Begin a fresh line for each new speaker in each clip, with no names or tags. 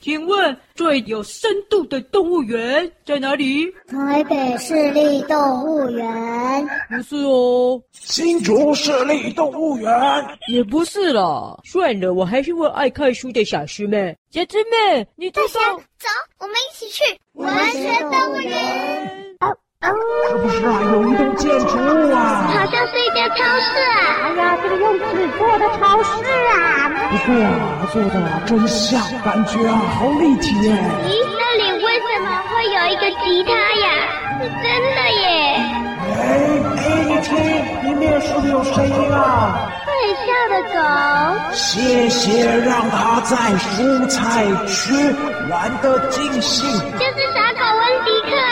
请问最有深度的动物园在哪里？
台北市立动物园。
不是哦。
新竹市立动物园。
也不是啦。算了，我还是问爱看书的小师妹。小师妹，你走走，
走，我们一起去文学动物园。
是不是啊有一栋建筑物啊？
好像是一家超市啊！哎呀，这个用纸做的超市啊！
不过啊，做的真像，感觉啊，好立体耶！
咦，那里为什么会有一个吉他呀？是真的耶！
听，里面是不是有声音啊？
会笑的狗。
谢谢，让它在蔬菜区玩的尽兴。
就是傻狗温迪克啊！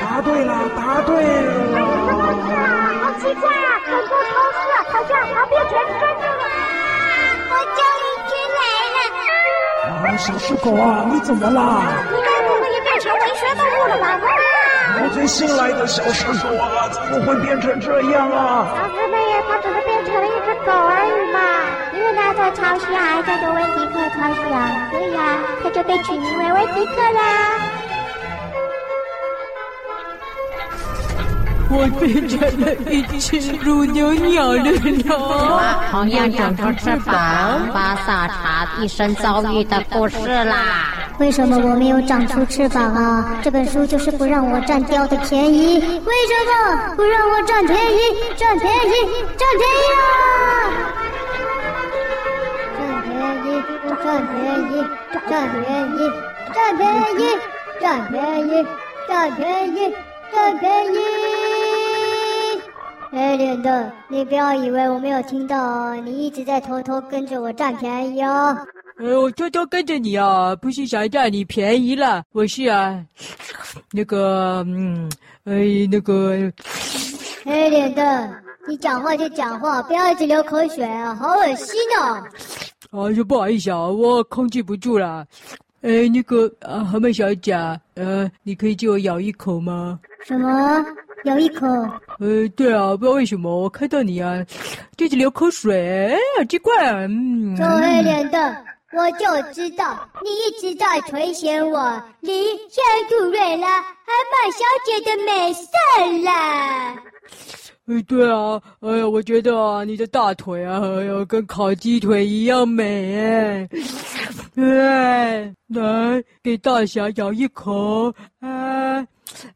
答对了，答对了！
还有什么事啊？好奇怪啊！很多超市啊，好像旁边全是真的了。我终于追来了。
啊，小狮狗啊，你怎么啦？
你该不会也变成文学动物了吧？
我最新来的小狮狗啊，怎么会变成这样啊？
小师妹呀，它只是变成了一只狗而已嘛。因为他在超市啊，叫做温迪克超市啊，所以啊，它就被取名为温迪克啦。
我变成了一只乳牛鸟了呢。
同样长出翅膀，巴萨查一生遭遇的故事啦。
为什么我没有长出翅膀啊？这本书就是不让我占掉的便宜。为什么不让我占便宜？占便宜，占便宜啊！占便宜，占便宜，占便宜，占便宜，占便宜，占便宜。黑脸的，你不要以为我没有听到，你一直在偷偷跟着我占便宜哦。
哎，我偷偷跟着你啊，不是想占你便宜了，我是啊，那个，嗯，哎，那个，
黑脸的，你讲话就讲话，不要一直流口水啊，好恶心哦。
啊，就不好意思啊，我控制不住了。哎，那个啊，蛤蟆小姐，呃，你可以借我咬一口吗？
什么？咬一口？
呃，对啊，不知道为什么我看到你啊，就是流口水，哎，好奇怪啊！嗯，
臭黑脸的，我就知道你一直在垂涎我离仙杜瑞拉蛤蟆小姐的美色啦。
哎，对啊，哎呀，我觉得啊，你的大腿啊，哎呀，跟烤鸡腿一样美哎。哎，来，给大侠咬一口，啊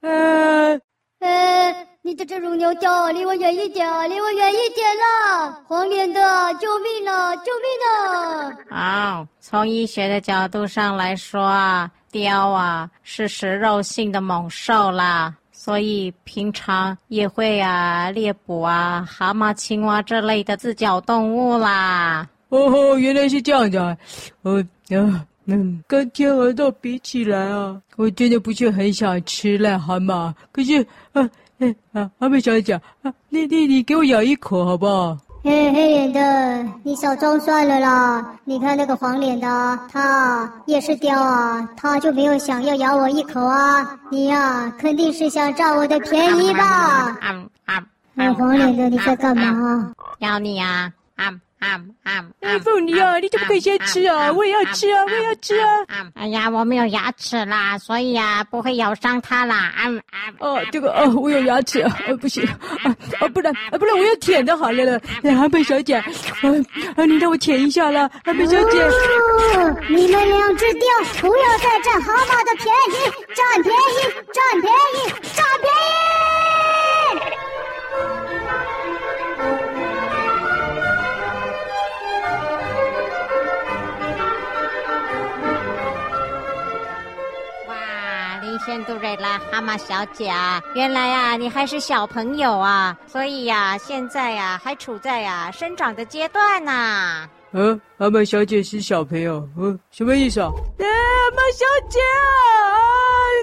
啊！
呃，你这只乳牛叫，离我远一点，离我远一点啦！黄脸的，救命了，救命了！
好，从医学的角度上来说啊，雕啊是食肉性的猛兽啦，所以平常也会啊猎捕啊蛤蟆、青蛙这类的自角动物啦。
哦吼，原来是这样子啊！哦，啊，嗯，跟天鹅肉比起来啊，我真的不是很想吃癞蛤蟆。可是，啊，哎啊，阿妹小姐啊，你你你给我咬一口好不好？
嘿，黑脸的，你少装蒜了啦！你看那个黄脸的，他也是雕啊，他就没有想要咬我一口啊！你呀、啊，肯定是想占我的便宜吧？啊啊！哎，黄脸的，你在干嘛？
咬你啊！啊！啊啊！
哎，凤梨啊，你怎么可以先吃啊？我也要吃啊，我也要吃啊！
哎呀，我没有牙齿啦，所以啊，不会咬伤它啦。啊啊！
哦，这个哦，我有牙齿啊，不行啊，啊，不然啊，不然我要舔的好了了。蛤蟆小姐，啊啊，你让我舔一下啦，蛤蟆小姐。
哦，你们两只雕，不要再占蛤蟆的便宜，占便宜，占便宜，占便宜！
仙杜瑞拉，蛤蟆小姐啊，原来啊，你还是小朋友啊，所以呀、啊，现在呀、啊，还处在呀、啊、生长的阶段呢、啊。
嗯、啊，蛤蟆小姐是小朋友，嗯、啊，什么意思啊？哎，蛤蟆小姐啊，啊，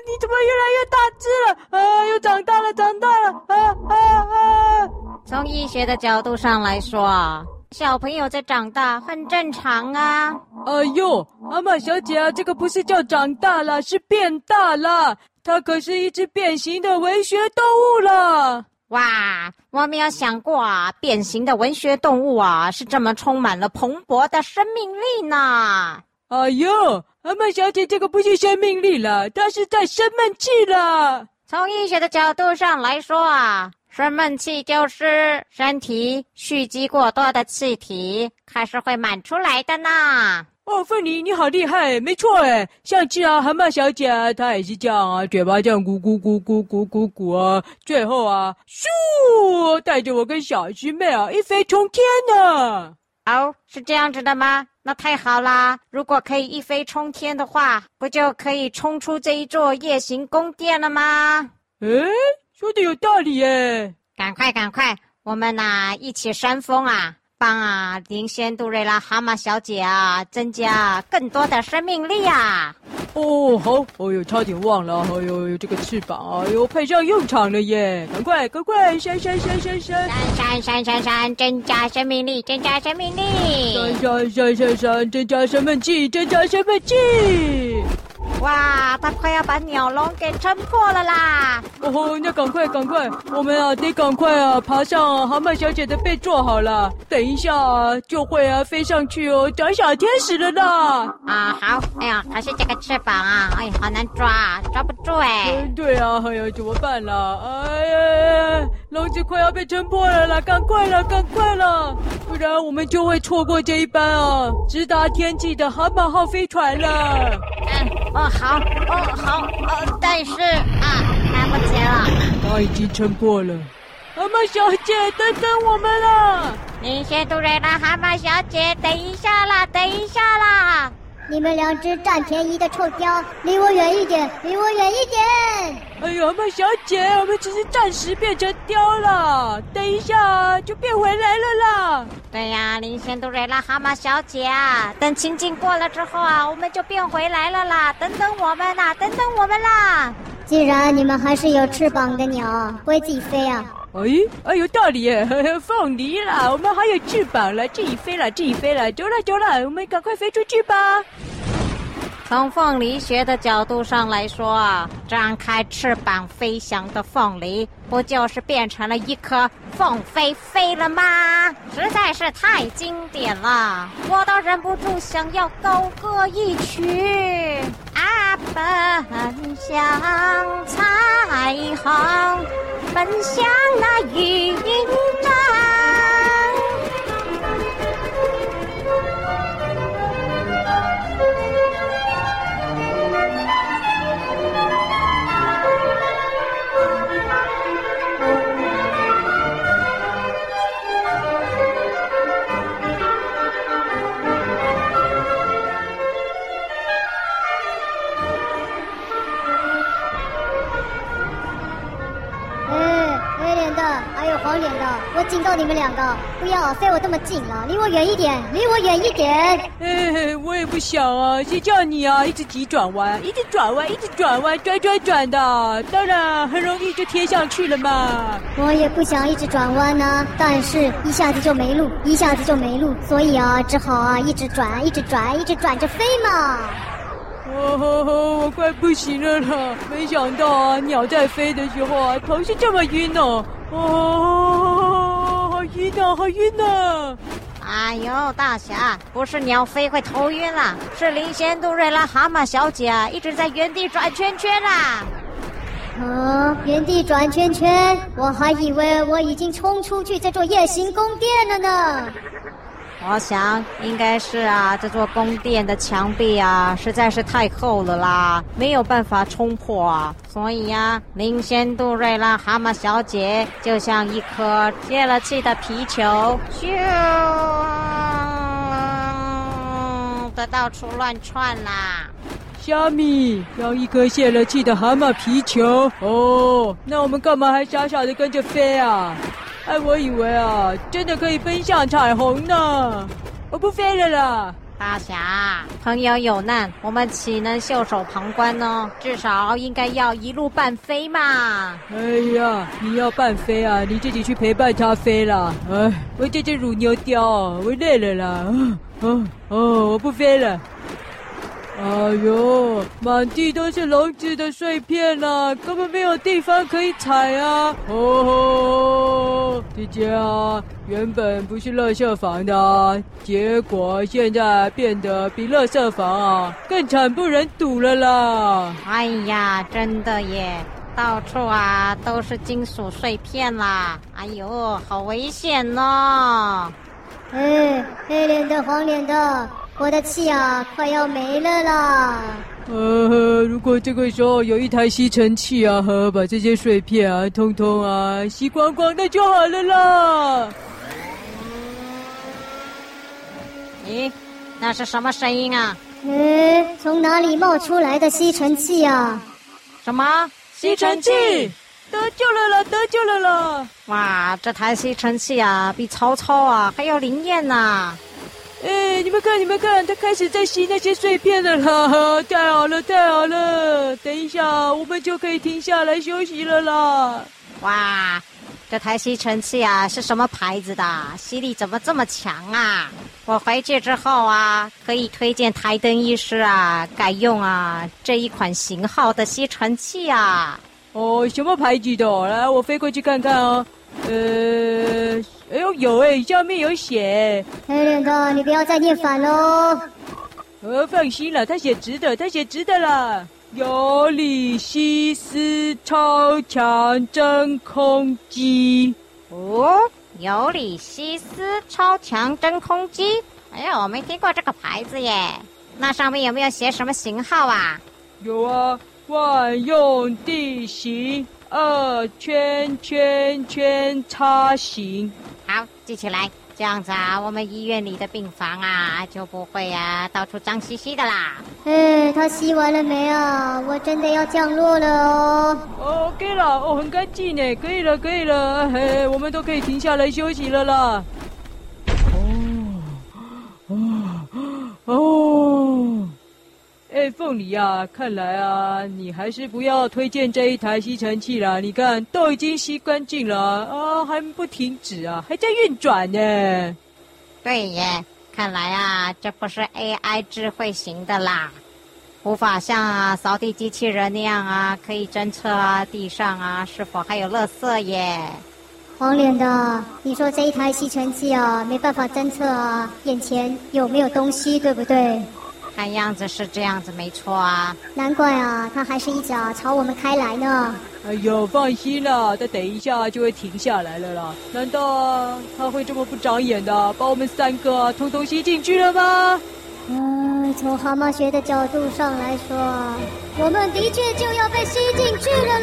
你怎么越来越大只了？啊，又长大了，长大了，啊啊啊！
从医学的角度上来说啊。小朋友在长大很正常啊！
哎呦，阿曼小姐啊，这个不是叫长大了，是变大了。它可是一只变形的文学动物了。
哇，我没有想过啊，变形的文学动物啊，是这么充满了蓬勃的生命力呢。
哎呦，阿曼小姐这个不是生命力了，它是在生闷气了。
从医学的角度上来说啊，生闷气就是身体蓄积过多的气体，开始会满出来的呢。
哦，凤梨，你好厉害！没错，哎，像次啊，蛤蟆小姐，她也是这样啊，嘴巴这样咕咕咕咕咕咕咕啊，最后啊，咻，带着我跟小师妹啊，一飞冲天呢。
哦，是这样子的吗？那太好啦！如果可以一飞冲天的话，不就可以冲出这一座夜行宫殿了吗？
嗯，说的有道理耶！
赶快，赶快，我们呐、一起扇风啊！帮啊，林仙杜瑞拉蛤蟆小姐啊，增加更多的生命力啊！
哦，好，哦呦，差点忘了，哎呦，这个翅膀哎呦派上用场了耶！赶快，赶快，扇扇扇扇扇，
扇扇扇扇，增加生命力，增加生命力，
扇扇扇扇扇，增加生命气，增加生命气。
哇，他快要把鸟笼给撑破了啦！
哦吼，那赶快赶快，我们啊得赶快啊爬上蛤蟆小姐的背坐好了，等一下啊就会啊飞上去哦，找小天使了呢！
啊好，哎呀，还是这个翅膀啊，哎呀好难抓，抓不住哎。
嗯，对啊，哎呀怎么办啦？哎呀，笼子快要被撑破了啦，赶快了，赶快了，不然我们就会错过这一班啊直达天际的蛤蟆号飞船了。
嗯，哦。好哦，好哦，但是啊，来不及了，
它已经撑破了。蛤蟆小姐，等等我们啦！
林仙杜瑞拉，蛤蟆小姐，等一下啦，等一下啦！
你们两只占便宜的臭雕，离我远一点，离我远一点！
哎呦，蛤蟆小姐，我们只是暂时变成雕了，等一下就变回来了啦。
对呀，林仙杜瑞拉，蛤蟆小姐啊，等情景过了之后啊，我们就变回来了啦。等等我们呐，等等我们啦。
既然你们还是有翅膀的鸟，会自己飞啊？
哎，哎，有道理耶！凤梨啦，我们还有翅膀了，自己飞了，自己飞了，走了，走了，我们赶快飞出去吧。
从凤梨学的角度上来说，张开翅膀飞翔的凤梨，不就是变成了一颗凤飞飞了吗？实在是太经典了，我都忍不住想要高歌一曲。啊，奔向彩虹，奔向那
云警告你们两个，不要飞我这么近了，离我远一点，离我远一
点。我也不想啊，谁叫你啊，一直急转弯，一直转弯，一直转弯，转转转的，当然很容易就贴上去了嘛。
我也不想一直转弯呢、啊，但是一下子就没路，一下子就没路，所以啊，只好啊一直转，一直转，一直转着飞嘛。
哦吼吼，我快不行了啦！没想到啊，鸟在飞的时候啊，头是这么晕哦。哦，好晕呐，好晕呐！
哎呦，大侠，不是鸟飞会头晕啦，是林仙杜瑞拉蛤蟆小姐啊，一直在原地转圈圈啦。
啊，原地转圈圈，我还以为我已经冲出去这座夜行宫殿了呢。
我想应该是啊，这座宫殿的墙壁啊实在是太厚了啦，没有办法冲破啊。所以呀、啊，林仙杜瑞拉蛤蟆小姐就像一颗泄了气的皮球，咻的到处乱窜啦。
虾米，像一颗泄了气的蛤蟆皮球哦，那我们干嘛还傻傻的跟着飞啊？哎，我以为啊，真的可以奔向彩虹呢！我不飞了啦。
大侠，朋友有难，我们岂能袖手旁观呢？至少应该要一路伴飞嘛。
哎呀，你要伴飞啊，你自己去陪伴他飞啦。哎，我这只乳牛雕，我累了啦。哦哦，我不飞了。哎呦，满地都是笼子的碎片啊，根本没有地方可以踩啊！哦。哦，姐姐啊，原本不是乐色房的啊，结果现在变得比乐色房啊更惨不忍睹了啦！
哎呀，真的耶，到处啊都是金属碎片啦！哎呦，好危险哦！
哎，黑脸的、黄脸的，我的气啊快要没了啦！
呃，如果这个时候有一台吸尘器啊，呵，把这些碎片啊，通通啊吸光光，那就好了啦。
咦，那是什么声音啊？
诶，从哪里冒出来的吸尘器啊？
什么吸尘器？
得救了啦！得救了啦！
哇，这台吸尘器啊，比曹操啊还要灵验呐！
哎，你们看，你们看，他开始在吸那些碎片了啦！太好了，太好了！等一下，我们就可以停下来休息了啦！
哇，这台吸尘器啊，是什么牌子的？吸力怎么这么强啊？我回去之后啊，可以推荐台灯医师啊，改用啊这一款型号的吸尘器啊。
哦，什么牌子的？来，我飞过去看看哦。呃，哎呦，有哎，下面有写。
黑脸哥，你不要再念反喽。
呃，放心了，他写直的，他写直的啦。尤里西斯超强真空机。
哦，尤里西斯超强真空机。哎呀，我没听过这个牌子耶。那上面有没有写什么型号啊？
有啊，万用地形。二圈圈圈叉型，
好，记起来。这样子啊，我们医院里的病房啊就不会啊到处脏兮兮的啦。
哎，他吸完了没有？我真的要降落了哦。
哦，可以了，哦，很干净呢，可以了，可以了，嘿，我们都可以停下来休息了啦。哦，哦，哦。哎，凤梨啊，看来啊，你还是不要推荐这一台吸尘器了。你看，都已经吸干净了啊，还不停止啊，还在运转呢。
对耶，看来啊，这不是 AI 智慧型的啦，无法像啊扫地机器人那样啊，可以侦测啊地上啊是否还有垃圾耶。
黄脸的，你说这一台吸尘器啊，没办法侦测啊眼前有没有东西，对不对？
看样子是这样子，没错啊。
难怪啊，他还是一脚朝我们开来呢。
哎呦，放心了，再等一下就会停下来了啦。难道他会这么不长眼的，把我们三个通通吸进去了吗？
嗯，从蛤蟆学的角度上来说，我们的确就要被吸进去了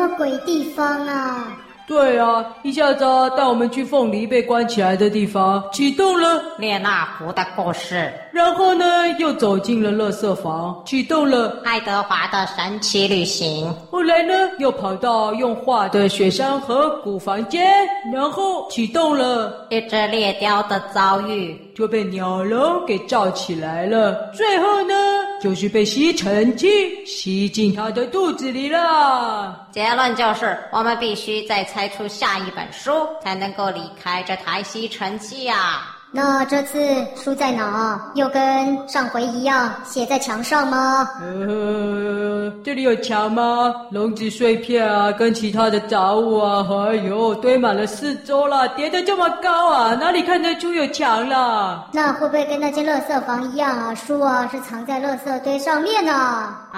么鬼地方啊？
对啊，一下子带我们去凤梨被关起来的地方，启动了。
列那狐的故事，
然后呢，又走进了垃圾房，启动了。
爱德华的神奇旅行。
后来呢，又跑到用画的雪山河谷房间，然后启动了。
一只猎雕的遭遇，
就被鸟笼给罩起来了。最后呢，就是被吸尘器吸进他的肚子里了。
结论就是，我们必须再猜出下一本书，才能够离开这台吸尘器呀。
那这次书在哪？又跟上回一样写在墙上吗？
呃，这里有墙吗？笼子碎片啊，跟其他的杂物啊，哎呦，堆满了四周了，叠得这么高啊，哪里看得出有墙了？
那会不会跟那间垃圾房一样啊？书啊是藏在垃圾堆上面呢？
啊，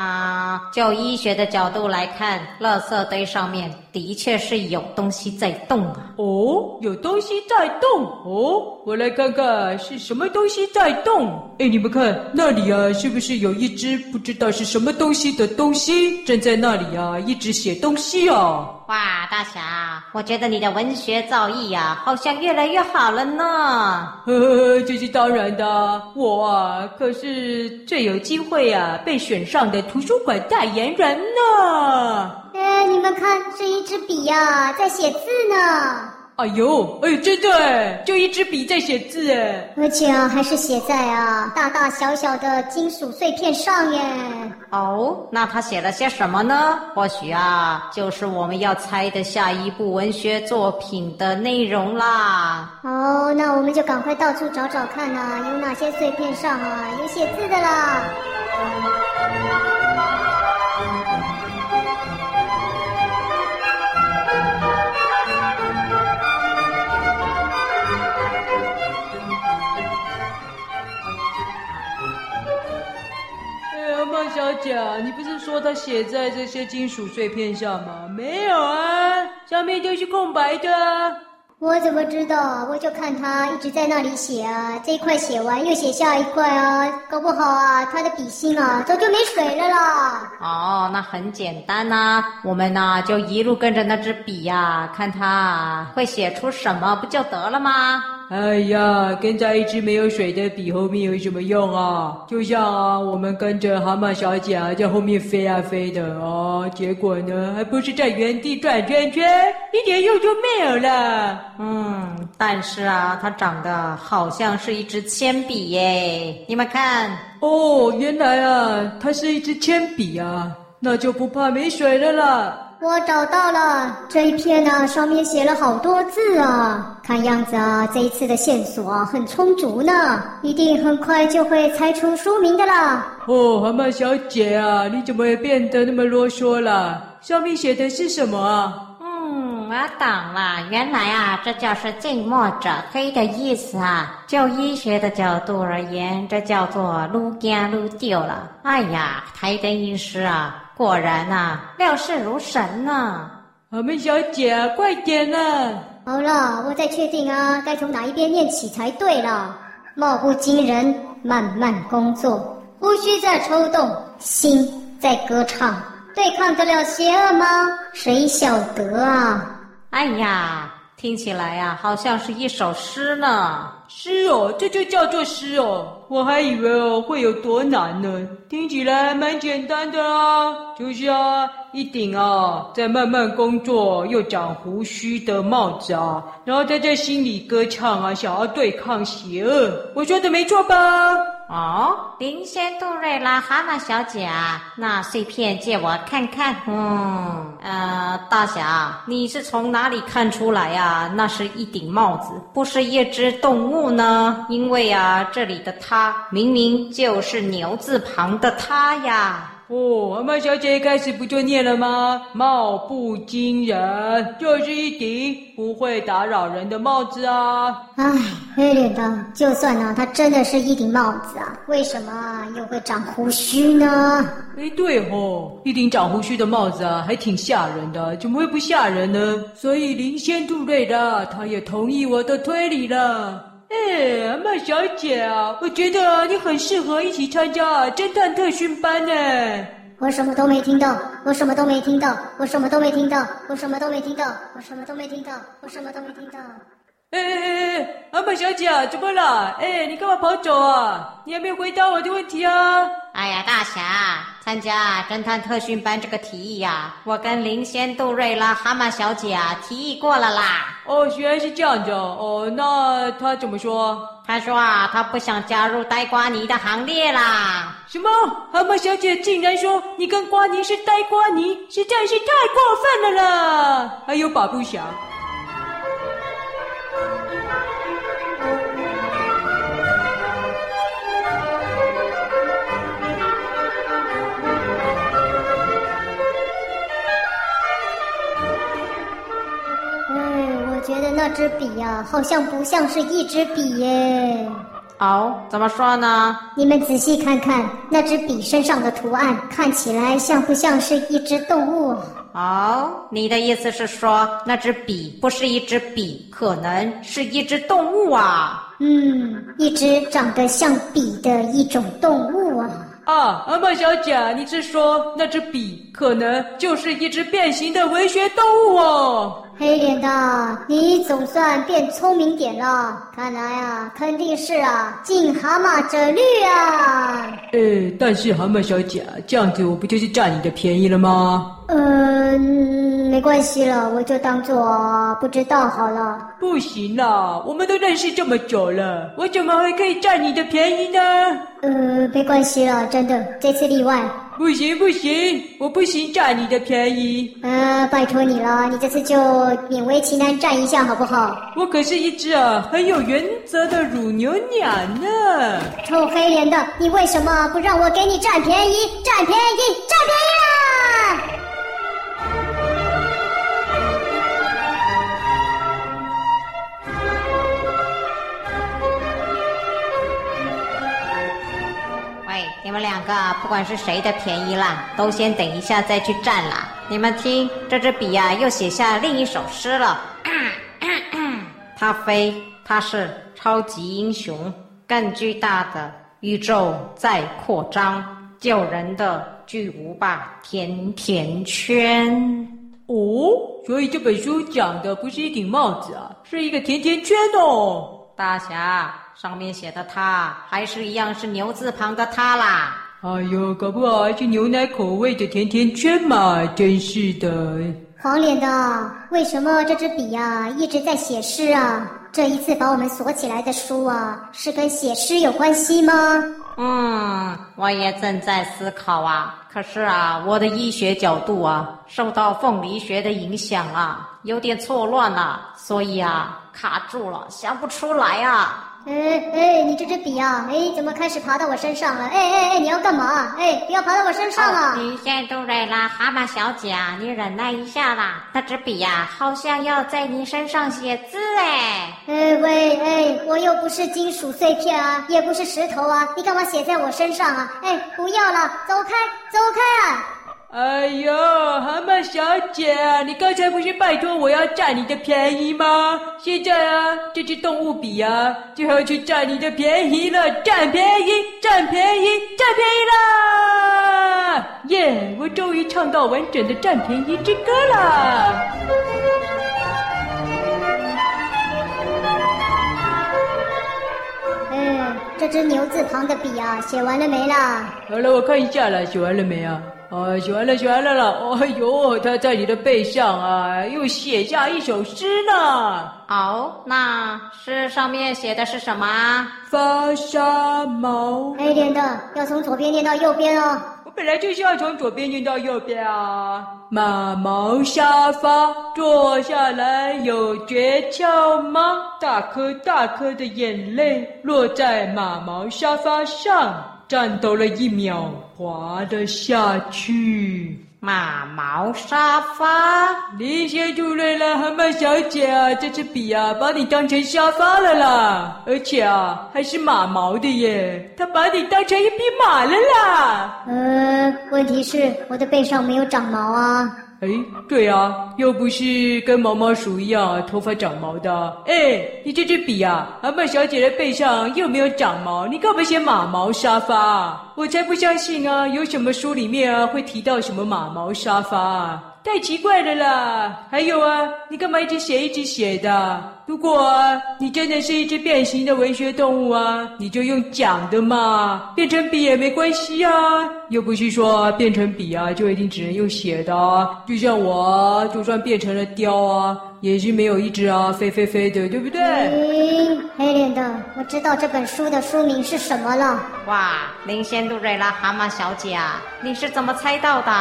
就医学的角度来看，垃圾堆上面的确是有东西在动啊。
哦，有东西在动哦，我来看。看看是什么东西在动？哎，你们看那里啊，是不是有一只不知道是什么东西的东西正在那里啊，一直写东西啊？
哇，大侠，我觉得你的文学造诣啊，好像越来越好了呢。
呵呵，这是当然的，我啊可是最有机会啊被选上的图书馆代言人呢。
哎，你们看这一支笔呀，在写字呢。
哎呦，哎，真的哎，就一支笔在写字哎，
而且啊，还是写在啊大大小小的金属碎片上耶。
哦，那他写了些什么呢？或许啊，就是我们要猜的下一部文学作品的内容啦。
哦，那我们就赶快到处找找看啊，有哪些碎片上啊有写字的啦。
小姐，你不是说他写在这些金属碎片上吗？没有啊，上面都是空白的。
我怎么知道？我就看他一直在那里写啊，这一块写完又写下一块啊，搞不好啊，他的笔芯啊早就没水了啦。
哦，那很简单呐、啊，我们呢就一路跟着那支笔呀、啊，看他会写出什么，不就得了吗？
哎呀，跟在一支没有水的笔后面有什么用啊？就像啊，我们跟着蛤蟆小姐啊，在后面飞啊飞的哦，结果呢，还不是在原地转圈圈，一点用就没有了。
嗯，但是啊，它长得好像是一支铅笔耶，你们看。
哦，原来啊，它是一支铅笔啊，那就不怕没水了啦。
我找到了这一片呢，上面写了好多字啊！看样子啊，这一次的线索啊很充足呢，一定很快就会猜出书名的啦。
哦，蛤蟆小姐啊，你怎么也变得那么啰嗦了？上面写的是什么啊？
嗯，我懂了，原来啊，这就是近墨者黑的意思啊。就医学的角度而言，这叫做撸干撸掉了。哎呀，台灯医师啊！果然啊，料事如神呐、啊！
我们小姐、啊，快点呐！
好了，我再确定啊，该从哪一边念起才对了。貌不惊人，慢慢工作，呼吸在抽动，心在歌唱，对抗得了邪恶吗？谁晓得啊？
哎呀！听起来呀、啊，好像是一首诗呢。
诗哦，这就叫做诗哦。我还以为哦会有多难呢。听起来蛮简单的啊，就是啊，一顶啊在慢慢工作又长胡须的帽子啊，然后他在心里歌唱啊，想要对抗邪恶。我说的没错吧？
哦，灵仙杜瑞拉蛤蟆小姐啊，那碎片借我看看。嗯，呃，大侠，你是从哪里看出来呀？那是一顶帽子，不是一只动物呢？因为啊，这里的“他”明明就是牛字旁的“他”呀。
哦，蛤蟆小姐一开始不就念了吗？貌不惊人，就是一顶不会打扰人的帽子啊。
唉，黑脸的，就算呢、啊，它真的是一顶帽子啊，为什么又会长胡须呢？
哎，对哦，一顶长胡须的帽子啊，还挺吓人的，怎么会不吓人呢？所以林仙度类的，他也同意我的推理了。哎，阿曼小姐啊，我觉得啊，你很适合一起参加侦探特训班呢。
我什么都没听到，我什么都没听到，我什么都没听到，我什么都没听到，我什么都没听到，我什么都没听到。
哎哎哎，阿玛小姐啊，怎么了？哎，你干嘛跑走啊？你还没回答我的问题啊！
哎呀，大侠，参加侦探特训班这个提议呀、啊，我跟灵仙杜瑞拉蛤蟆小姐啊提议过了啦。
哦，原来是这样子哦。哦，那他怎么说？
他说啊，他不想加入呆瓜尼的行列啦。
什么？蛤蟆小姐竟然说你跟瓜尼是呆瓜尼，实在是太过分了啦！还有把不
详。支笔呀、啊，好像不像是一支笔耶。
哦，怎么说呢？
你们仔细看看那支笔身上的图案，看起来像不像是一只动物？
哦，你的意思是说那支笔不是一支笔，可能是一只动物啊？
嗯，一只长得像笔的一种动物啊。
啊，蛤蟆小姐，你是说那支笔可能就是一只变形的文学动物哦？
黑脸的，你总算变聪明点了。看来啊，肯定是啊，进蛤蟆者绿啊。
呃，但是蛤蟆小姐，这样子我不就是占你的便宜了吗？
嗯。没关系了，我就当做不知道好了。
不行啦，我们都认识这么久了，我怎么会可以占你的便宜呢？
呃，没关系了，真的，这次例外。
不行不行，我不行占你的便宜。
呃，拜托你了，你这次就勉为其难占一下好不好？
我可是一只啊很有原则的乳牛娘呢。
臭黑脸的，你为什么不让我给你占便宜？占便宜，占便宜啦！
你们两个不管是谁的便宜啦，都先等一下再去占啦。你们听，这支笔呀、啊、又写下另一首诗了。他飞，他是超级英雄，更巨大的宇宙在扩张，救人的巨无霸甜甜圈。
哦，所以这本书讲的不是一顶帽子啊，是一个甜甜圈哦。
大侠，上面写的他还是一样是牛字旁的他啦。
哎呦，搞不好还是牛奶口味的甜甜圈嘛，真是的。
黄脸的，为什么这支笔呀、啊、一直在写诗啊？这一次把我们锁起来的书啊，是跟写诗有关系吗？
嗯，我也正在思考啊。可是啊，我的医学角度啊，受到凤梨学的影响啊，有点错乱了，所以啊。卡住了，想不出来啊！
哎哎，你这支笔啊，哎，怎么开始爬到我身上了？哎哎哎，你要干嘛？哎，不要爬到我身上啊！
你现在都来了，蛤蟆小姐啊，你忍耐一下啦。那支笔呀，好像要在你身上写字哎。
哎喂哎，我又不是金属碎片啊，也不是石头啊，你干嘛写在我身上啊？哎，不要了，走开，走开啊！
哎呦，蛤蟆小姐啊，你刚才不是拜托我要占你的便宜吗？现在啊，这支动物笔啊，就要去占你的便宜了，占便宜，占便宜，占便宜啦！耶，我终于唱到完整的占便宜之歌啦。
嗯，这支牛字旁的笔啊，写完了没啦？
好了，我看一下了，写完了没啊？啊，写完了，写完了了。哎呦，他在你的背上啊，又写下一首诗呢。
好，那诗上面写的是什么？
发沙毛。
黑脸的，要从左边念到右边哦。
我本来就是要从左边念到右边啊。马毛沙发，坐下来有诀窍吗？大颗大颗的眼泪落在马毛沙发上。颤抖了一秒，滑了下去。
马毛沙发，
你先出来了，蛤蟆小姐啊，这支笔啊，把你当成沙发了啦，而且啊，还是马毛的耶，他把你当成一匹马了啦。
呃，问题是我的背上没有长毛啊。
哎，对啊，又不是跟毛毛鼠一样头发长毛的。哎，你这支笔啊，阿曼小姐的背上又没有长毛，你干嘛写马毛沙发？我才不相信啊！有什么书里面啊会提到什么马毛沙发？太奇怪了啦！还有啊，你干嘛一直写一直写的？如果啊，你真的是一只变形的文学动物啊，你就用讲的嘛，变成笔也没关系啊。又不是说变成笔啊，就一定只能用写的啊。就像我，就算变成了雕啊，也是没有一只啊飞飞飞的，对不对？
嗯，黑脸的，我知道这本书的书名是什么了。
哇，林仙杜瑞拉蛤蟆小姐啊，你是怎么猜到的？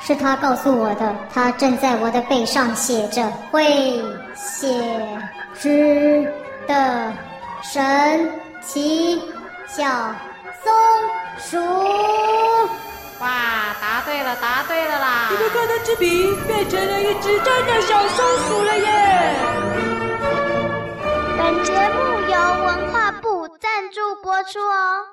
是他告诉我的，他正在我的背上写着会写。诗的神奇小松鼠，
哇，答对了，答对了啦！
你们看，那支笔变成了一只真的小松鼠了耶！
本节目由文化部赞助播出哦。